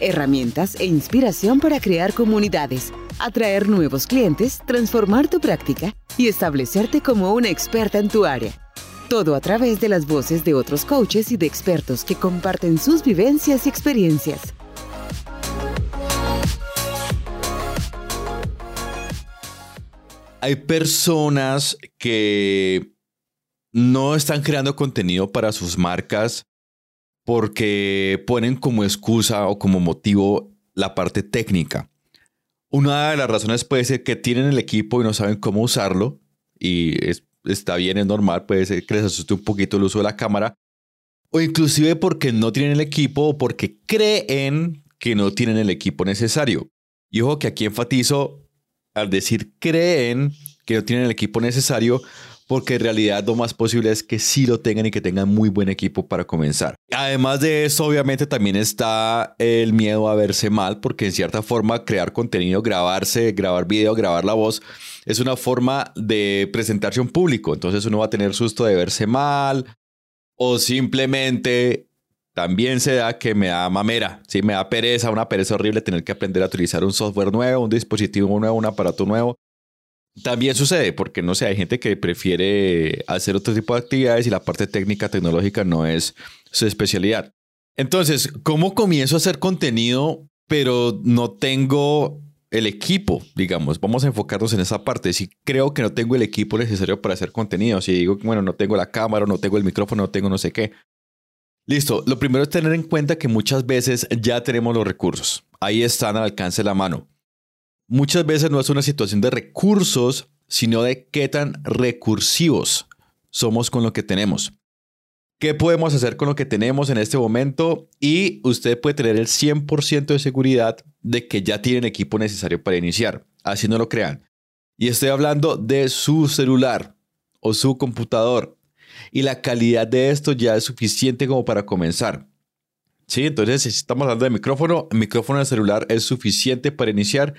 herramientas e inspiración para crear comunidades, atraer nuevos clientes, transformar tu práctica y establecerte como una experta en tu área. Todo a través de las voces de otros coaches y de expertos que comparten sus vivencias y experiencias. Hay personas que no están creando contenido para sus marcas porque ponen como excusa o como motivo la parte técnica. Una de las razones puede ser que tienen el equipo y no saben cómo usarlo y está bien, es normal, puede ser que les asuste un poquito el uso de la cámara o inclusive porque no tienen el equipo o porque creen que no tienen el equipo necesario. Y ojo que aquí enfatizo al decir creen que no tienen el equipo necesario porque en realidad lo más posible es que sí lo tengan y que tengan muy buen equipo para comenzar. Además de eso, obviamente también está el miedo a verse mal, porque en cierta forma crear contenido, grabarse, grabar video, grabar la voz, es una forma de presentarse a un público. Entonces uno va a tener susto de verse mal o simplemente también se da que me da mamera, ¿sí? me da pereza, una pereza horrible tener que aprender a utilizar un software nuevo, un dispositivo nuevo, un aparato nuevo. También sucede porque, no sé, hay gente que prefiere hacer otro tipo de actividades y la parte técnica, tecnológica no es su especialidad. Entonces, ¿cómo comienzo a hacer contenido, pero no tengo el equipo, digamos? Vamos a enfocarnos en esa parte. Si creo que no tengo el equipo necesario para hacer contenido, si digo, bueno, no tengo la cámara, no tengo el micrófono, no tengo no sé qué. Listo, lo primero es tener en cuenta que muchas veces ya tenemos los recursos. Ahí están al alcance de la mano muchas veces no es una situación de recursos, sino de qué tan recursivos somos con lo que tenemos. ¿Qué podemos hacer con lo que tenemos en este momento? Y usted puede tener el 100% de seguridad de que ya tienen equipo necesario para iniciar. Así no lo crean. Y estoy hablando de su celular o su computador. Y la calidad de esto ya es suficiente como para comenzar. Sí, entonces si estamos hablando de micrófono, el micrófono del celular es suficiente para iniciar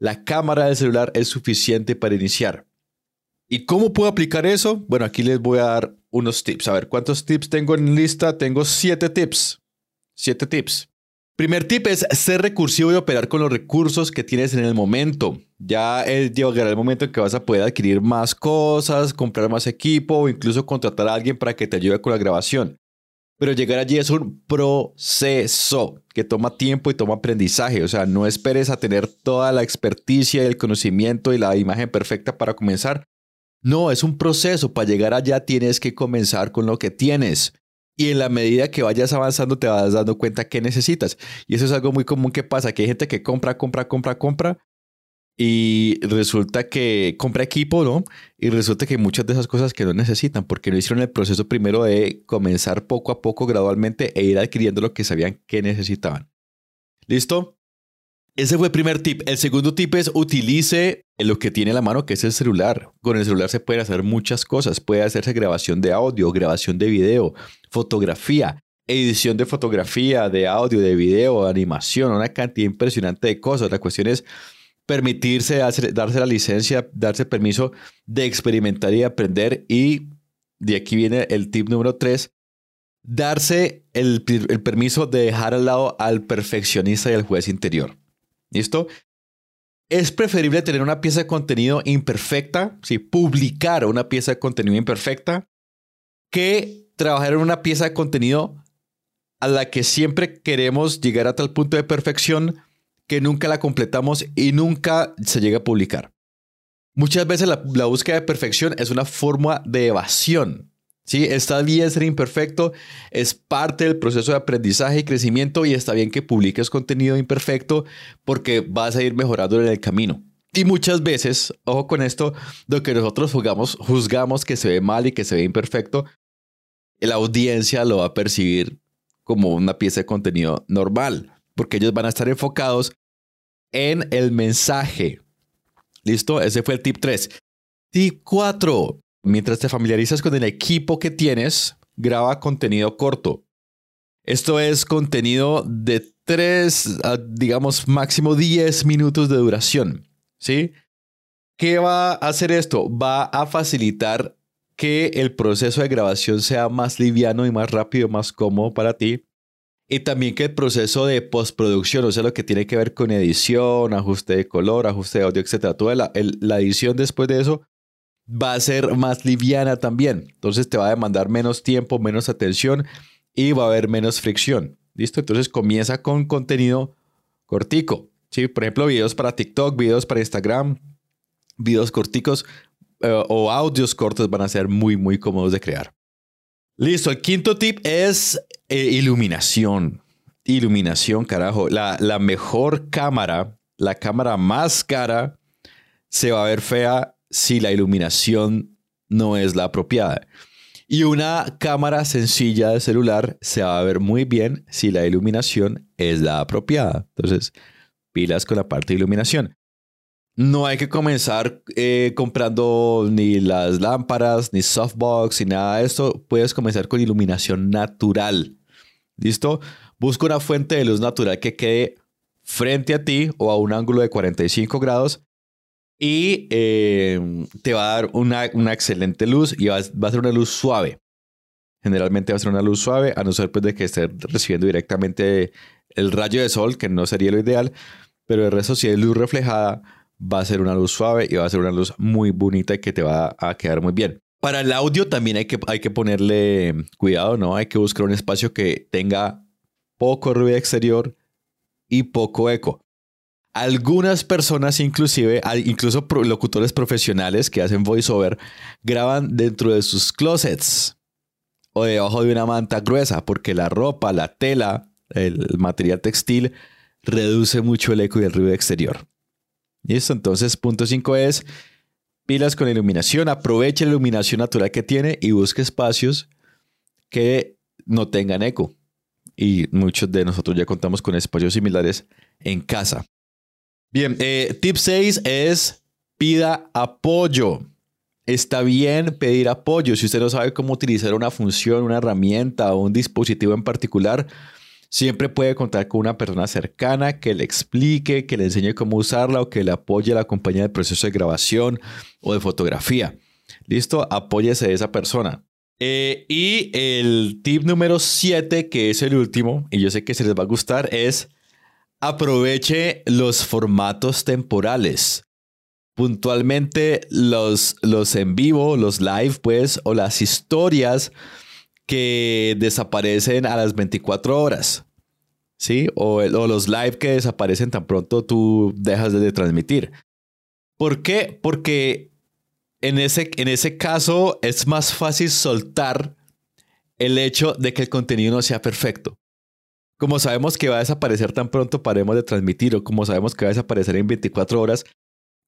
la cámara del celular es suficiente para iniciar. ¿Y cómo puedo aplicar eso? Bueno, aquí les voy a dar unos tips. A ver, ¿cuántos tips tengo en lista? Tengo siete tips. Siete tips. Primer tip es ser recursivo y operar con los recursos que tienes en el momento. Ya llegará el momento en que vas a poder adquirir más cosas, comprar más equipo o incluso contratar a alguien para que te ayude con la grabación. Pero llegar allí es un proceso que toma tiempo y toma aprendizaje. O sea, no esperes a tener toda la experticia y el conocimiento y la imagen perfecta para comenzar. No, es un proceso. Para llegar allá tienes que comenzar con lo que tienes. Y en la medida que vayas avanzando te vas dando cuenta qué necesitas. Y eso es algo muy común que pasa, que hay gente que compra, compra, compra, compra y resulta que compra equipo, ¿no? Y resulta que muchas de esas cosas que no necesitan, porque no hicieron el proceso primero de comenzar poco a poco, gradualmente, e ir adquiriendo lo que sabían que necesitaban. ¿Listo? Ese fue el primer tip. El segundo tip es utilice lo que tiene a la mano, que es el celular. Con el celular se pueden hacer muchas cosas. Puede hacerse grabación de audio, grabación de video, fotografía, edición de fotografía, de audio, de video, animación, una cantidad impresionante de cosas. La cuestión es permitirse, darse la licencia, darse permiso de experimentar y aprender. Y de aquí viene el tip número tres, darse el, permiso de dejar al lado al perfeccionista y al juez interior. ¿Listo? Es preferible tener una pieza de contenido imperfecta, sí, publicar una pieza de contenido imperfecta, que trabajar en una pieza de contenido a la que siempre queremos llegar a tal punto de perfección que nunca la completamos y nunca se llega a publicar. Muchas veces la, búsqueda de perfección es una forma de evasión. ¿sí? Está bien ser imperfecto, es parte del proceso de aprendizaje y crecimiento y está bien que publiques contenido imperfecto porque vas a ir mejorando en el camino. Y muchas veces, ojo con esto, lo que nosotros juzgamos, juzgamos que se ve mal y que se ve imperfecto, la audiencia lo va a percibir como una pieza de contenido normal, porque ellos van a estar enfocados en el mensaje. ¿Listo? Ese fue el tip 3. Tip 4. Mientras te familiarizas con el equipo que tienes, graba contenido corto. Esto es contenido de 3 a, digamos, máximo 10 minutos de duración. ¿Sí? ¿Qué va a hacer esto? Va a facilitar que el proceso de grabación sea más liviano y más rápido, más cómodo para ti. Y también que el proceso de postproducción, o sea, lo que tiene que ver con edición, ajuste de color, ajuste de audio, etcétera, toda la, la edición después de eso va a ser más liviana también. Entonces te va a demandar menos tiempo, menos atención y va a haber menos fricción. ¿Listo? Entonces comienza con contenido cortico. ¿sí? Por ejemplo, videos para TikTok, videos para Instagram, videos corticos eh, o audios cortos van a ser muy, muy cómodos de crear. Listo, el quinto tip es eh, iluminación. Iluminación, carajo. La, la mejor cámara, la cámara más cara, se va a ver fea si la iluminación no es la apropiada. Y una cámara sencilla de celular se va a ver muy bien si la iluminación es la apropiada. Entonces, pilas con la parte de iluminación. No hay que comenzar eh, comprando ni las lámparas, ni softbox, ni nada de esto. Puedes comenzar con iluminación natural. ¿Listo? Busca una fuente de luz natural que quede frente a ti o a un ángulo de 45 grados y eh, te va a dar una, excelente luz y va, a ser una luz suave. Generalmente va a ser una luz suave, a no ser pues, de que esté recibiendo directamente el rayo de sol, que no sería lo ideal, pero el resto si es luz reflejada va a ser una luz suave y va a ser una luz muy bonita y que te va a quedar muy bien. Para el audio también hay que, hay que ponerle cuidado, ¿no? Hay que buscar un espacio que tenga poco ruido exterior y poco eco. Algunas personas, inclusive, incluso locutores profesionales que hacen voiceover, graban dentro de sus closets o debajo de una manta gruesa, porque la ropa, la tela, el material textil reduce mucho el eco y el ruido exterior. ¿Listo? Entonces, punto 5 es pilas con iluminación, aproveche la iluminación natural que tiene y busque espacios que no tengan eco. Y muchos de nosotros ya contamos con espacios similares en casa. Bien, eh, tip 6 es pida apoyo. Está bien pedir apoyo. Si usted no sabe cómo utilizar una función, una herramienta o un dispositivo en particular, Siempre puede contar con una persona cercana que le explique, que le enseñe cómo usarla o que le apoye la compañía del proceso de grabación o de fotografía. ¿Listo? Apóyese de esa persona. Eh, y el tip número 7, que es el último, y yo sé que se les va a gustar, es aproveche los formatos temporales. Puntualmente los, los en vivo, los live, pues, o las historias que desaparecen a las 24 horas. ¿Sí? O, los live que desaparecen tan pronto tú dejas de, transmitir. ¿Por qué? Porque en ese, en ese caso es más fácil soltar el hecho de que el contenido no sea perfecto. Como sabemos que va a desaparecer tan pronto paremos de transmitir o como sabemos que va a desaparecer en 24 horas,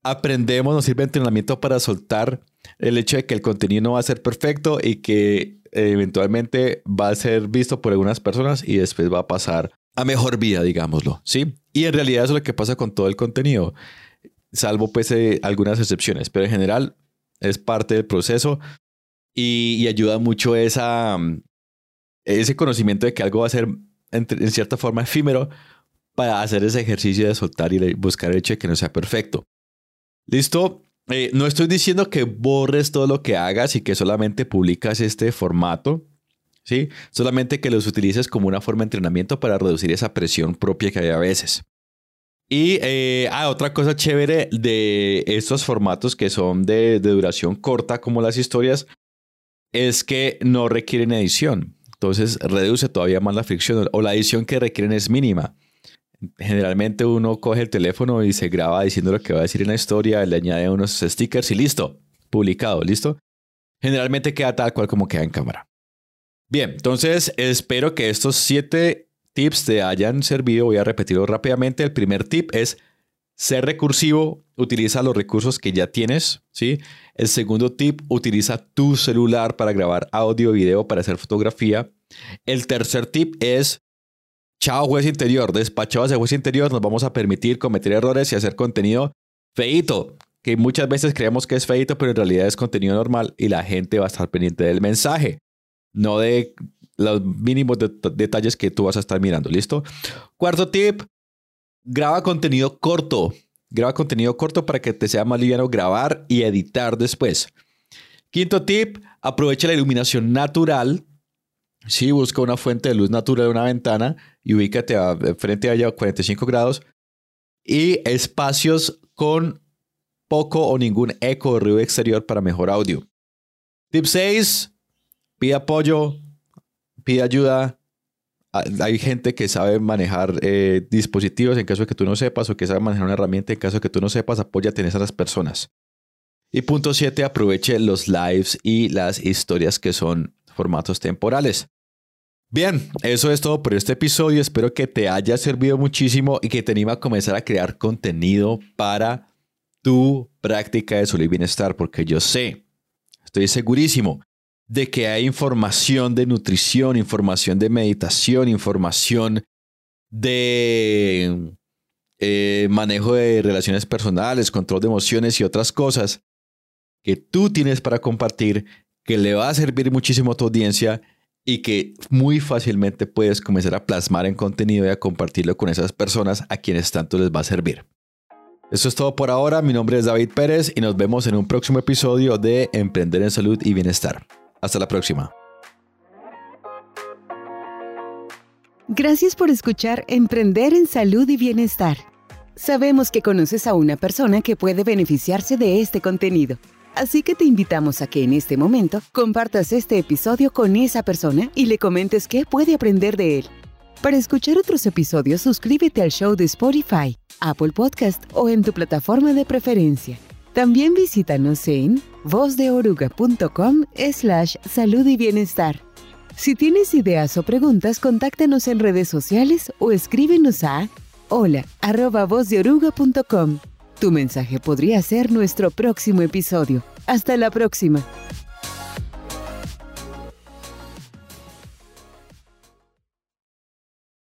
aprendemos, nos sirve entrenamiento para soltar el hecho de que el contenido no va a ser perfecto y que eventualmente va a ser visto por algunas personas y después va a pasar a mejor vida, digámoslo, ¿sí? Y en realidad es lo que pasa con todo el contenido, salvo pues eh, algunas excepciones, pero en general es parte del proceso y, ayuda mucho esa, ese conocimiento de que algo va a ser en, cierta forma efímero para hacer ese ejercicio de soltar y buscar el hecho de que no sea perfecto. ¿Listo? Eh, no estoy diciendo que borres todo lo que hagas y que solamente publicas este formato, ¿sí? Solamente que los utilices como una forma de entrenamiento para reducir esa presión propia que hay a veces. Y eh, ah, otra cosa chévere de estos formatos que son de, de duración corta, como las historias, es que no requieren edición. Entonces reduce todavía más la fricción o la edición que requieren es mínima. Generalmente uno coge el teléfono y se graba diciendo lo que va a decir en la historia, le añade unos stickers y listo, publicado, listo. Generalmente queda tal cual como queda en cámara. Bien, entonces espero que estos siete tips te hayan servido. Voy a repetirlo rápidamente. El primer tip es ser recursivo, utiliza los recursos que ya tienes, ¿sí? El segundo tip, utiliza tu celular para grabar audio, video, para hacer fotografía. El tercer tip es Chao, juez interior. Despachados de juez interior, nos vamos a permitir cometer errores y hacer contenido feito. que muchas veces creemos que es feito, pero en realidad es contenido normal y la gente va a estar pendiente del mensaje, no de los mínimos detalles que tú vas a estar mirando. ¿Listo? Cuarto tip, graba contenido corto. Graba contenido corto para que te sea más liviano grabar y editar después. Quinto tip, aprovecha la iluminación natural. Sí, busca una fuente de luz natural de una ventana y ubícate frente a ella a 45 grados. Y espacios con poco o ningún eco o ruido exterior para mejor audio. Tip 6. Pide apoyo, pide ayuda. Hay gente que sabe manejar eh, dispositivos en caso de que tú no sepas o que sabe manejar una herramienta en caso de que tú no sepas, apóyate en esas personas. Y punto 7, aproveche los lives y las historias que son formatos temporales. Bien, eso es todo por este episodio. Espero que te haya servido muchísimo y que te anime a comenzar a crear contenido para tu práctica de salud y bienestar, porque yo sé, estoy segurísimo de que hay información de nutrición, información de meditación, información de eh, manejo de relaciones personales, control de emociones y otras cosas que tú tienes para compartir, que le va a servir muchísimo a tu audiencia y que muy fácilmente puedes comenzar a plasmar en contenido y a compartirlo con esas personas a quienes tanto les va a servir. Eso es todo por ahora. Mi nombre es David Pérez y nos vemos en un próximo episodio de Emprender en Salud y Bienestar. Hasta la próxima. Gracias por escuchar Emprender en Salud y Bienestar. Sabemos que conoces a una persona que puede beneficiarse de este contenido. Así que te invitamos a que en este momento compartas este episodio con esa persona y le comentes qué puede aprender de él. Para escuchar otros episodios, suscríbete al show de Spotify, Apple Podcast o en tu plataforma de preferencia. También visítanos en vozdeoruga.com slash salud y bienestar. Si tienes ideas o preguntas, contáctanos en redes sociales o escríbenos a hola arroba Tu mensaje podría ser nuestro próximo episodio. Hasta la próxima.